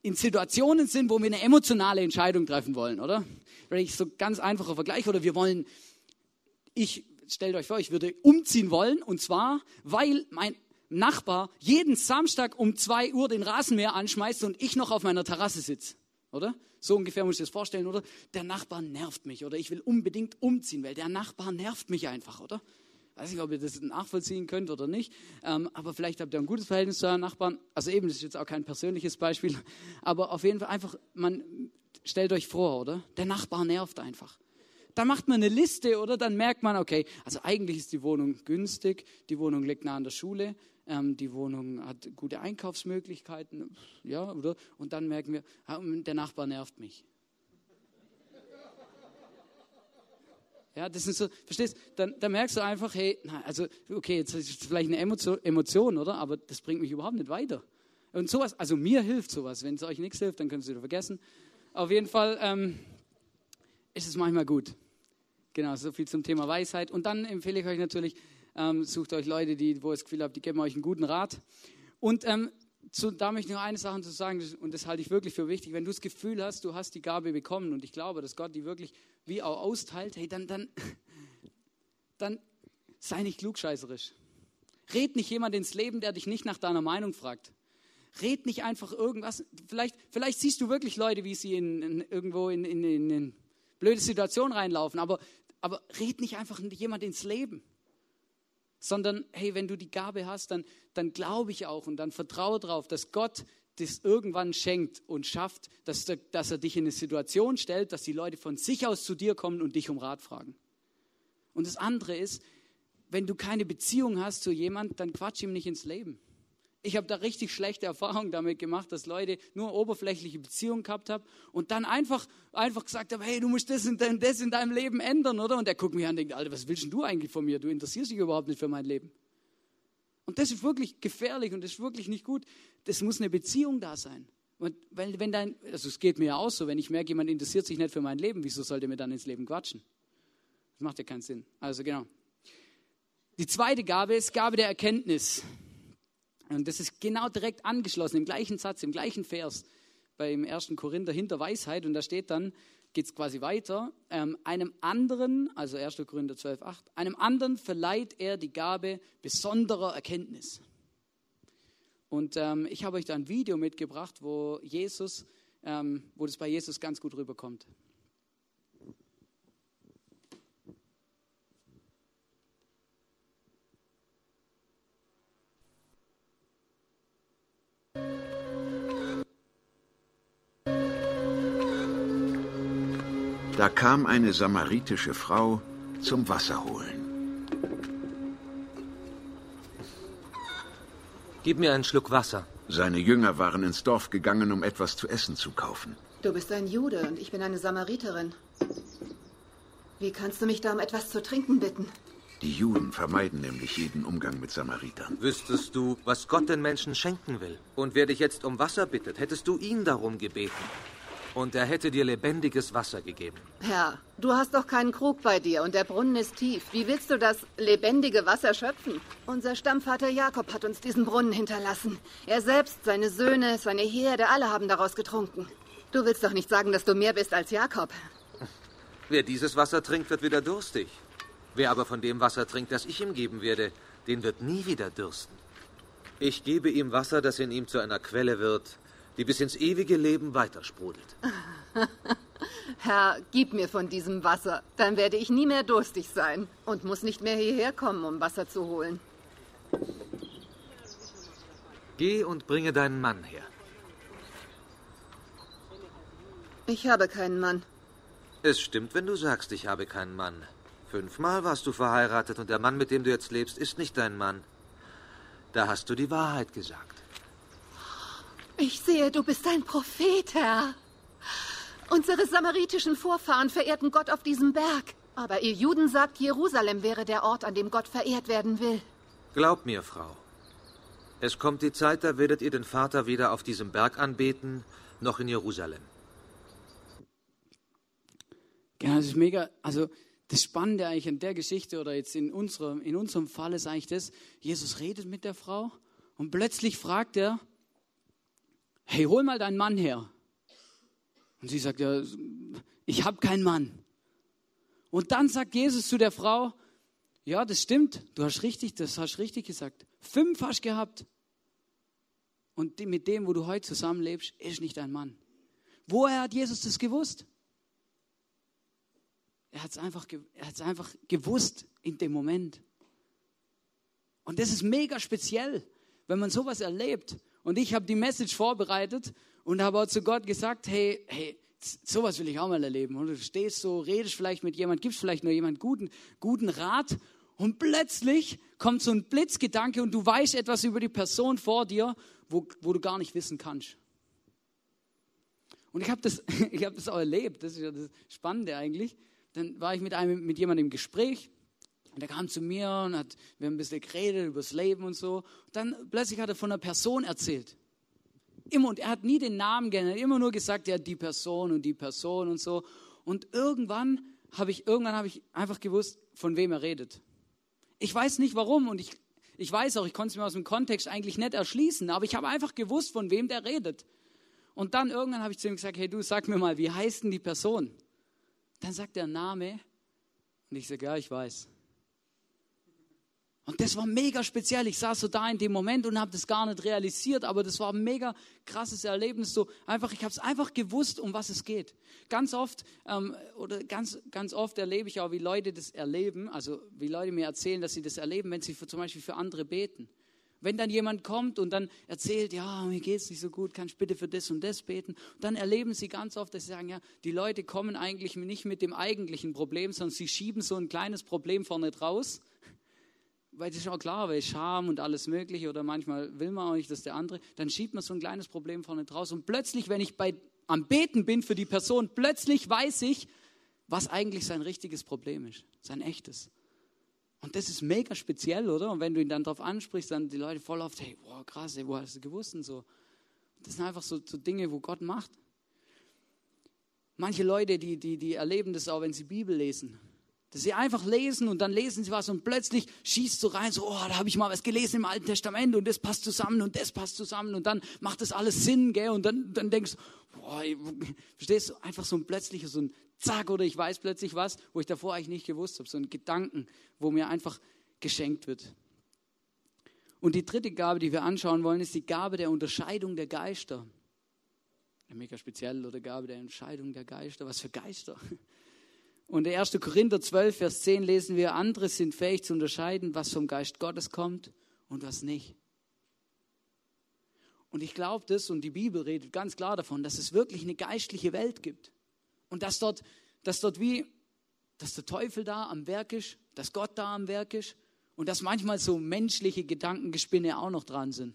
in Situationen sind, wo wir eine emotionale Entscheidung treffen wollen, oder? ich so ganz einfacher Vergleich, oder wir wollen, ich, stellt euch vor, ich würde umziehen wollen, und zwar, weil mein Nachbar jeden Samstag um zwei Uhr den Rasenmäher anschmeißt und ich noch auf meiner Terrasse sitze, oder? So ungefähr muss ich das vorstellen, oder? Der Nachbar nervt mich, oder ich will unbedingt umziehen, weil der Nachbar nervt mich einfach, oder? weiß nicht, ob ihr das nachvollziehen könnt oder nicht, ähm, aber vielleicht habt ihr ein gutes Verhältnis zu euren Nachbarn. Also eben, das ist jetzt auch kein persönliches Beispiel, aber auf jeden Fall einfach, man stellt euch vor, oder? Der Nachbar nervt einfach. Dann macht man eine Liste, oder? Dann merkt man, okay, also eigentlich ist die Wohnung günstig, die Wohnung liegt nah an der Schule, ähm, die Wohnung hat gute Einkaufsmöglichkeiten, ja, oder? Und dann merken wir, der Nachbar nervt mich. Ja, das ist so, verstehst dann, dann merkst du einfach, hey, na, also, okay, jetzt ist es vielleicht eine Emotion, Emotion, oder? Aber das bringt mich überhaupt nicht weiter. Und sowas, also mir hilft sowas. Wenn es euch nichts hilft, dann könnt ihr es wieder vergessen. Auf jeden Fall ähm, ist es manchmal gut. Genau, so viel zum Thema Weisheit. Und dann empfehle ich euch natürlich, ähm, sucht euch Leute, die, wo ihr das Gefühl habt, die geben euch einen guten Rat. Und ähm, zu, da möchte ich noch eine Sache zu sagen, und das halte ich wirklich für wichtig. Wenn du das Gefühl hast, du hast die Gabe bekommen, und ich glaube, dass Gott die wirklich wie auch austeilt, hey, dann, dann, dann sei nicht klugscheißerisch. Red nicht jemand ins Leben, der dich nicht nach deiner Meinung fragt. Red nicht einfach irgendwas. Vielleicht, vielleicht siehst du wirklich Leute, wie sie in, in irgendwo in, in, in, in blöde Situationen reinlaufen, aber, aber red nicht einfach jemand ins Leben sondern hey, wenn du die Gabe hast, dann, dann glaube ich auch und dann vertraue darauf, dass Gott das irgendwann schenkt und schafft, dass, dass er dich in eine Situation stellt, dass die Leute von sich aus zu dir kommen und dich um Rat fragen. Und das andere ist, wenn du keine Beziehung hast zu jemand, dann quatsch ihm nicht ins Leben. Ich habe da richtig schlechte Erfahrungen damit gemacht, dass Leute nur oberflächliche Beziehungen gehabt haben und dann einfach, einfach gesagt haben, hey, du musst das und das in deinem Leben ändern, oder? Und der guckt mich an und denkt, Alter, was willst denn du eigentlich von mir? Du interessierst dich überhaupt nicht für mein Leben. Und das ist wirklich gefährlich und das ist wirklich nicht gut. Das muss eine Beziehung da sein. Und weil, wenn dein, also es geht mir ja auch so, wenn ich merke, jemand interessiert sich nicht für mein Leben, wieso sollte mir dann ins Leben quatschen? Das macht ja keinen Sinn. Also genau. Die zweite Gabe ist Gabe der Erkenntnis. Und das ist genau direkt angeschlossen, im gleichen Satz, im gleichen Vers, beim ersten Korinther hinter Weisheit. Und da steht dann, geht es quasi weiter, ähm, einem anderen, also 1. Korinther 12, 8, einem anderen verleiht er die Gabe besonderer Erkenntnis. Und ähm, ich habe euch da ein Video mitgebracht, wo Jesus, ähm, wo das bei Jesus ganz gut rüberkommt. Da kam eine samaritische Frau zum Wasser holen. Gib mir einen Schluck Wasser. Seine Jünger waren ins Dorf gegangen, um etwas zu essen zu kaufen. Du bist ein Jude und ich bin eine Samariterin. Wie kannst du mich da um etwas zu trinken bitten? Die Juden vermeiden nämlich jeden Umgang mit Samaritern. Wüsstest du, was Gott den Menschen schenken will, und wer dich jetzt um Wasser bittet, hättest du ihn darum gebeten und er hätte dir lebendiges Wasser gegeben. Herr, du hast doch keinen Krug bei dir und der Brunnen ist tief. Wie willst du das lebendige Wasser schöpfen? Unser Stammvater Jakob hat uns diesen Brunnen hinterlassen. Er selbst, seine Söhne, seine Herde, alle haben daraus getrunken. Du willst doch nicht sagen, dass du mehr bist als Jakob. Wer dieses Wasser trinkt, wird wieder durstig. Wer aber von dem Wasser trinkt, das ich ihm geben werde, den wird nie wieder dürsten. Ich gebe ihm Wasser, das in ihm zu einer Quelle wird, die bis ins ewige Leben weitersprudelt. Herr, gib mir von diesem Wasser, dann werde ich nie mehr durstig sein und muss nicht mehr hierher kommen, um Wasser zu holen. Geh und bringe deinen Mann her. Ich habe keinen Mann. Es stimmt, wenn du sagst, ich habe keinen Mann. Fünfmal warst du verheiratet und der Mann, mit dem du jetzt lebst, ist nicht dein Mann. Da hast du die Wahrheit gesagt. Ich sehe, du bist ein Prophet, Herr. Unsere samaritischen Vorfahren verehrten Gott auf diesem Berg. Aber ihr Juden sagt, Jerusalem wäre der Ort, an dem Gott verehrt werden will. Glaub mir, Frau. Es kommt die Zeit, da werdet ihr den Vater weder auf diesem Berg anbeten, noch in Jerusalem. Genau, das ist mega. Also, das Spannende eigentlich an der Geschichte oder jetzt in unserem, in unserem Fall ist eigentlich das, Jesus redet mit der Frau und plötzlich fragt er, hey, hol mal deinen Mann her. Und sie sagt, ja, ich habe keinen Mann. Und dann sagt Jesus zu der Frau, ja, das stimmt, du hast richtig, das hast richtig gesagt. Fünf hast gehabt. Und mit dem, wo du heute zusammenlebst, ist nicht dein Mann. Woher hat Jesus das gewusst? Er hat es einfach, einfach gewusst in dem Moment. Und das ist mega speziell, wenn man sowas erlebt. Und ich habe die Message vorbereitet und habe auch zu Gott gesagt, hey, hey, sowas will ich auch mal erleben. Und du stehst so, redest vielleicht mit jemand, gibst vielleicht nur jemand guten, guten Rat und plötzlich kommt so ein Blitzgedanke und du weißt etwas über die Person vor dir, wo, wo du gar nicht wissen kannst. Und ich habe das, hab das auch erlebt, das ist ja das Spannende eigentlich. Dann war ich mit, einem, mit jemandem im Gespräch und der kam zu mir und hat, wir haben ein bisschen geredet über das Leben und so. Und dann plötzlich hat er von einer Person erzählt. Immer, und er hat nie den Namen genannt, immer nur gesagt, ja, die Person und die Person und so. Und irgendwann habe ich, irgendwann ich einfach gewusst, von wem er redet. Ich weiß nicht warum und ich, ich weiß auch, ich konnte es mir aus dem Kontext eigentlich nicht erschließen, aber ich habe einfach gewusst, von wem der redet. Und dann irgendwann habe ich zu ihm gesagt, hey du, sag mir mal, wie heißt denn die Person? Dann sagt er Name und ich sage, ja, ich weiß. Und das war mega speziell. Ich saß so da in dem Moment und habe das gar nicht realisiert, aber das war ein mega krasses Erlebnis. So einfach, ich habe es einfach gewusst, um was es geht. Ganz oft ähm, oder ganz ganz oft erlebe ich auch, wie Leute das erleben. Also wie Leute mir erzählen, dass sie das erleben, wenn sie für, zum Beispiel für andere beten. Wenn dann jemand kommt und dann erzählt, ja, mir geht es nicht so gut, kannst du bitte für das und das beten? dann erleben sie ganz oft, dass sie sagen, ja, die Leute kommen eigentlich nicht mit dem eigentlichen Problem, sondern sie schieben so ein kleines Problem vorne draus weil das ist auch klar, weil Scham und alles Mögliche oder manchmal will man auch nicht, dass der andere, dann schiebt man so ein kleines Problem vorne draus und plötzlich, wenn ich bei, am Beten bin für die Person, plötzlich weiß ich, was eigentlich sein richtiges Problem ist, sein echtes. Und das ist mega speziell, oder? Und wenn du ihn dann darauf ansprichst, dann die Leute voll oft, hey, wow, krass, ey, wo hast du gewusst und so. Das sind einfach so, so Dinge, wo Gott macht. Manche Leute, die, die, die erleben das auch, wenn sie Bibel lesen. Dass sie einfach lesen und dann lesen sie was und plötzlich schießt so rein, so, oh, da habe ich mal was gelesen im Alten Testament und das passt zusammen und das passt zusammen und dann macht das alles Sinn, gell? Und dann, dann denkst du, boah, verstehst du, einfach so ein plötzlicher, so ein Zack oder ich weiß plötzlich was, wo ich davor eigentlich nicht gewusst habe, so ein Gedanken, wo mir einfach geschenkt wird. Und die dritte Gabe, die wir anschauen wollen, ist die Gabe der Unterscheidung der Geister. Mega spezielle oder Gabe der Entscheidung der Geister. Was für Geister? Und in 1. Korinther 12, Vers 10 lesen wir, andere sind fähig zu unterscheiden, was vom Geist Gottes kommt und was nicht. Und ich glaube das, und die Bibel redet ganz klar davon, dass es wirklich eine geistliche Welt gibt. Und dass dort, dass dort wie, dass der Teufel da am Werk ist, dass Gott da am Werk ist und dass manchmal so menschliche Gedankengespinne auch noch dran sind.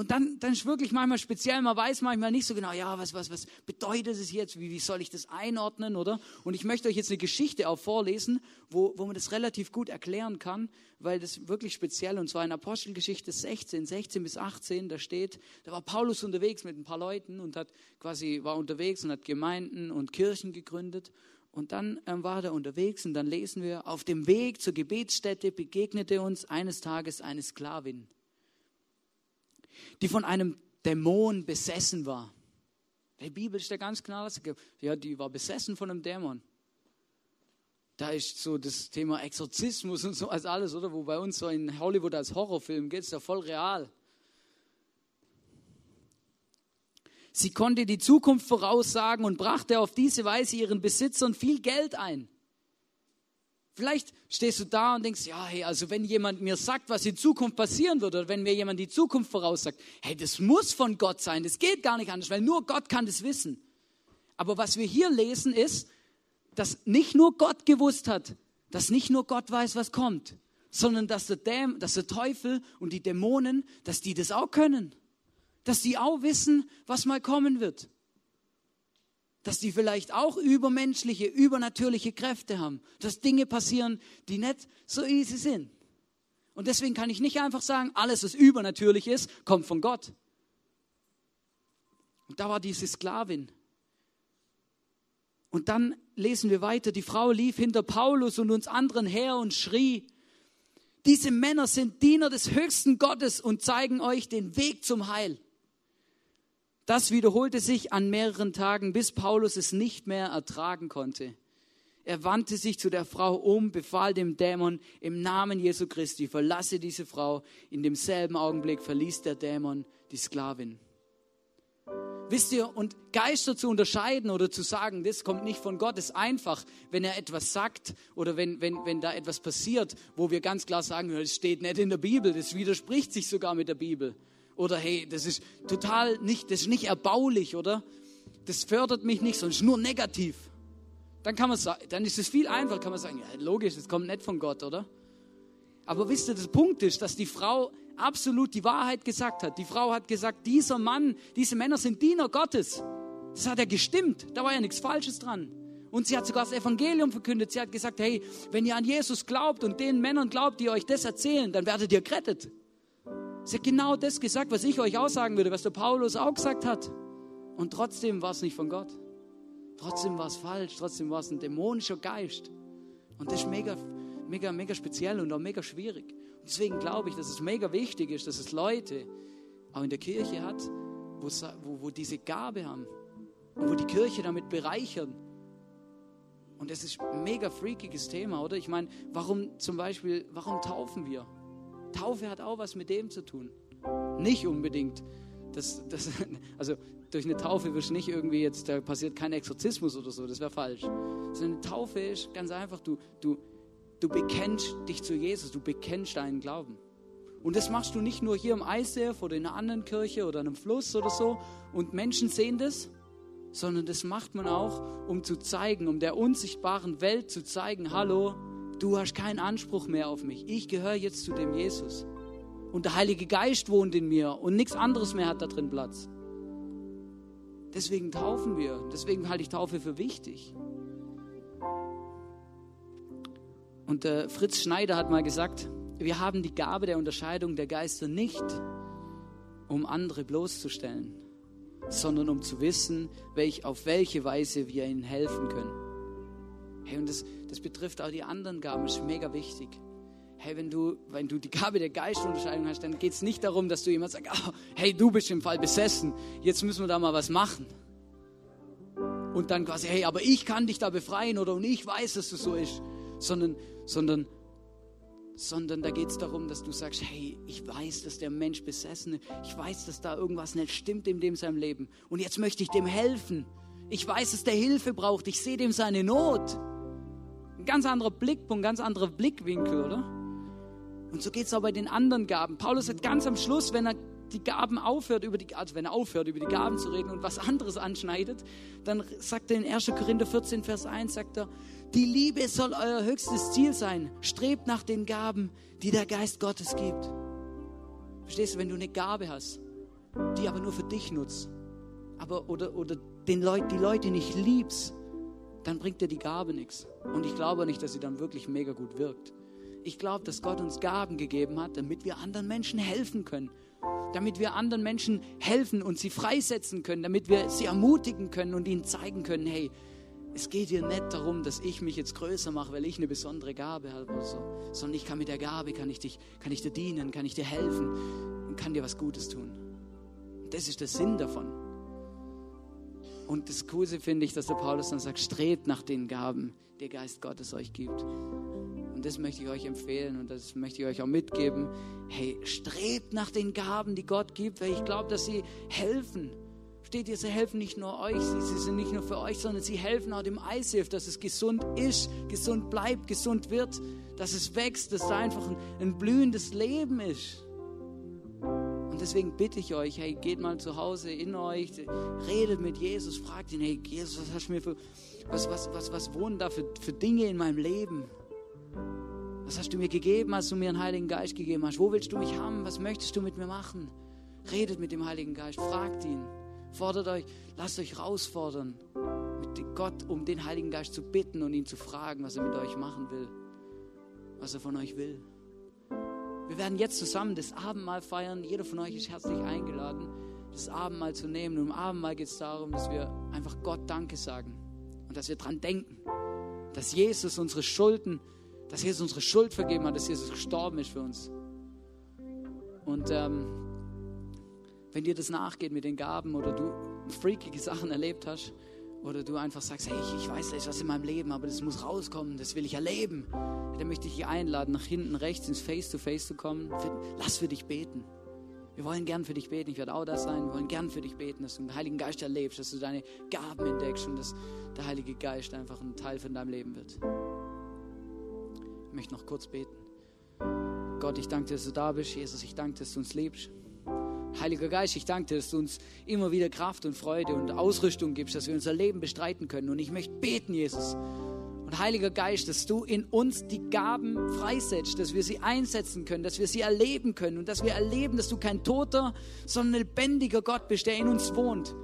Und dann, dann ist wirklich manchmal speziell, man weiß manchmal nicht so genau, ja, was, was, was bedeutet es jetzt, wie, wie soll ich das einordnen, oder? Und ich möchte euch jetzt eine Geschichte auch vorlesen, wo, wo man das relativ gut erklären kann, weil das wirklich speziell, und zwar in Apostelgeschichte 16, 16 bis 18, da steht, da war Paulus unterwegs mit ein paar Leuten und hat quasi, war unterwegs und hat Gemeinden und Kirchen gegründet. Und dann ähm, war er unterwegs und dann lesen wir, auf dem Weg zur Gebetsstätte begegnete uns eines Tages eine Sklavin die von einem Dämon besessen war. Die Bibel ist da ganz klar, ja, die war besessen von einem Dämon. Da ist so das Thema Exorzismus und so als alles, oder? Wo bei uns so in Hollywood als Horrorfilm geht, ist ja voll real. Sie konnte die Zukunft voraussagen und brachte auf diese Weise ihren Besitzern viel Geld ein. Vielleicht stehst du da und denkst, ja, hey, also wenn jemand mir sagt, was in Zukunft passieren wird, oder wenn mir jemand die Zukunft voraussagt, hey, das muss von Gott sein, das geht gar nicht anders, weil nur Gott kann das wissen. Aber was wir hier lesen ist, dass nicht nur Gott gewusst hat, dass nicht nur Gott weiß, was kommt, sondern dass der, Däm dass der Teufel und die Dämonen, dass die das auch können. Dass die auch wissen, was mal kommen wird dass die vielleicht auch übermenschliche, übernatürliche Kräfte haben, dass Dinge passieren, die nicht so easy sind. Und deswegen kann ich nicht einfach sagen, alles, was übernatürlich ist, kommt von Gott. Und da war diese Sklavin. Und dann lesen wir weiter, die Frau lief hinter Paulus und uns anderen her und schrie, diese Männer sind Diener des höchsten Gottes und zeigen euch den Weg zum Heil. Das wiederholte sich an mehreren Tagen, bis Paulus es nicht mehr ertragen konnte. Er wandte sich zu der Frau um, befahl dem Dämon im Namen Jesu Christi, verlasse diese Frau. In demselben Augenblick verließ der Dämon die Sklavin. Wisst ihr, und Geister zu unterscheiden oder zu sagen, das kommt nicht von Gott, ist einfach, wenn er etwas sagt oder wenn, wenn, wenn da etwas passiert, wo wir ganz klar sagen, das steht nicht in der Bibel, das widerspricht sich sogar mit der Bibel. Oder hey, das ist total nicht, das ist nicht erbaulich, oder? Das fördert mich nicht, sondern ist nur negativ. Dann kann man sagen, dann ist es viel einfacher, kann man sagen, ja, logisch, das kommt nicht von Gott, oder? Aber wisst ihr, der Punkt ist, dass die Frau absolut die Wahrheit gesagt hat. Die Frau hat gesagt, dieser Mann, diese Männer sind Diener Gottes. Das hat ja gestimmt. Da war ja nichts Falsches dran. Und sie hat sogar das Evangelium verkündet. Sie hat gesagt, hey, wenn ihr an Jesus glaubt und den Männern glaubt, die euch das erzählen, dann werdet ihr gerettet. Sie hat genau das gesagt, was ich euch aussagen würde, was der Paulus auch gesagt hat. Und trotzdem war es nicht von Gott. Trotzdem war es falsch. Trotzdem war es ein dämonischer Geist. Und das ist mega, mega, mega speziell und auch mega schwierig. Deswegen glaube ich, dass es mega wichtig ist, dass es Leute auch in der Kirche hat, wo, wo, wo diese Gabe haben und wo die Kirche damit bereichern. Und das ist ein mega freakiges Thema, oder? Ich meine, warum zum Beispiel, warum taufen wir? Taufe hat auch was mit dem zu tun. Nicht unbedingt. Das, das, also durch eine Taufe wirst du nicht irgendwie jetzt, da passiert kein Exorzismus oder so, das wäre falsch. Sondern eine Taufe ist ganz einfach, du, du, du bekennst dich zu Jesus, du bekennst deinen Glauben. Und das machst du nicht nur hier im ICF oder in einer anderen Kirche oder einem Fluss oder so und Menschen sehen das, sondern das macht man auch, um zu zeigen, um der unsichtbaren Welt zu zeigen, hallo, du hast keinen Anspruch mehr auf mich. Ich gehöre jetzt zu dem Jesus. Und der Heilige Geist wohnt in mir und nichts anderes mehr hat da drin Platz. Deswegen taufen wir. Deswegen halte ich Taufe für wichtig. Und äh, Fritz Schneider hat mal gesagt, wir haben die Gabe der Unterscheidung der Geister nicht, um andere bloßzustellen, sondern um zu wissen, welch, auf welche Weise wir ihnen helfen können. Hey, und das, das betrifft auch die anderen Gaben, ist mega wichtig. Hey, wenn du, wenn du die Gabe der Geistunterscheidung hast, dann geht es nicht darum, dass du jemand sagst, oh, hey, du bist im Fall besessen, jetzt müssen wir da mal was machen. Und dann quasi, hey, aber ich kann dich da befreien oder und ich weiß, dass das so ist sondern, sondern, sondern da geht es darum, dass du sagst, hey, ich weiß, dass der Mensch besessen ist, ich weiß, dass da irgendwas nicht stimmt in dem seinem Leben und jetzt möchte ich dem helfen. Ich weiß, dass der Hilfe braucht, ich sehe dem seine Not. Ein ganz anderer Blickpunkt, ganz anderer Blickwinkel, oder? Und so geht es auch bei den anderen Gaben. Paulus hat ganz am Schluss, wenn er die Gaben aufhört, über die, also wenn er aufhört, über die Gaben zu reden und was anderes anschneidet, dann sagt er in 1. Korinther 14, Vers 1, sagt er, die Liebe soll euer höchstes Ziel sein. Strebt nach den Gaben, die der Geist Gottes gibt. Verstehst du, wenn du eine Gabe hast, die aber nur für dich nutzt, aber, oder, oder den Leut, die Leute nicht liebst, dann bringt dir die Gabe nichts. Und ich glaube nicht, dass sie dann wirklich mega gut wirkt. Ich glaube, dass Gott uns Gaben gegeben hat, damit wir anderen Menschen helfen können. Damit wir anderen Menschen helfen und sie freisetzen können, damit wir sie ermutigen können und ihnen zeigen können, hey, es geht hier nicht darum, dass ich mich jetzt größer mache, weil ich eine besondere Gabe habe oder so, sondern ich kann mit der Gabe, kann ich, dich, kann ich dir dienen, kann ich dir helfen und kann dir was Gutes tun. Das ist der Sinn davon. Und das Coole finde ich, dass der Paulus dann sagt, strebt nach den Gaben, die der Geist Gottes euch gibt. Und das möchte ich euch empfehlen und das möchte ich euch auch mitgeben. Hey, strebt nach den Gaben, die Gott gibt, weil ich glaube, dass sie helfen Steht ihr, sie helfen nicht nur euch, sie, sie, sind nicht nur für euch, sondern sie helfen auch dem ICF, dass es gesund ist, gesund bleibt, gesund wird, dass es wächst, dass da einfach ein, ein blühendes Leben ist. Deswegen bitte ich euch, hey, geht mal zu Hause in euch, redet mit Jesus, fragt ihn, hey, Jesus, was hast du mir für, was, was, was, was wohnen da für, für Dinge in meinem Leben? Was hast du mir gegeben, als du mir einen Heiligen Geist gegeben hast? Wo willst du mich haben? Was möchtest du mit mir machen? Redet mit dem Heiligen Geist, fragt ihn. Fordert euch, lasst euch herausfordern, mit Gott um den Heiligen Geist zu bitten und ihn zu fragen, was er mit euch machen will, was er von euch will. Wir werden jetzt zusammen das Abendmahl feiern. Jeder von euch ist herzlich eingeladen, das Abendmahl zu nehmen. Und im Abendmahl geht es darum, dass wir einfach Gott Danke sagen und dass wir daran denken, dass Jesus unsere Schulden, dass Jesus unsere Schuld vergeben hat, dass Jesus gestorben ist für uns. Und ähm, wenn dir das nachgeht mit den Gaben oder du freakige Sachen erlebt hast oder du einfach sagst, hey, ich, weiß, da ist was in meinem Leben, aber das muss rauskommen, das will ich erleben, dann möchte ich dich einladen, nach hinten rechts ins Face-to-Face -face zu kommen. Lass für dich beten. Wir wollen gern für dich beten. Ich werde auch da sein. Wir wollen gern für dich beten, dass du den Heiligen Geist erlebst, dass du deine Gaben entdeckst und dass der Heilige Geist einfach ein Teil von deinem Leben wird. Ich möchte noch kurz beten. Gott, ich danke dir, dass du da bist. Jesus, ich danke dass du uns liebst. Heiliger Geist, ich danke dir, dass du uns immer wieder Kraft und Freude und Ausrüstung gibst, dass wir unser Leben bestreiten können. Und ich möchte beten, Jesus. Und Heiliger Geist, dass du in uns die Gaben freisetzt, dass wir sie einsetzen können, dass wir sie erleben können und dass wir erleben, dass du kein toter, sondern lebendiger Gott bist, der in uns wohnt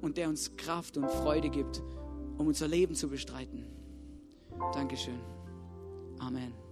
und der uns Kraft und Freude gibt, um unser Leben zu bestreiten. Dankeschön. Amen.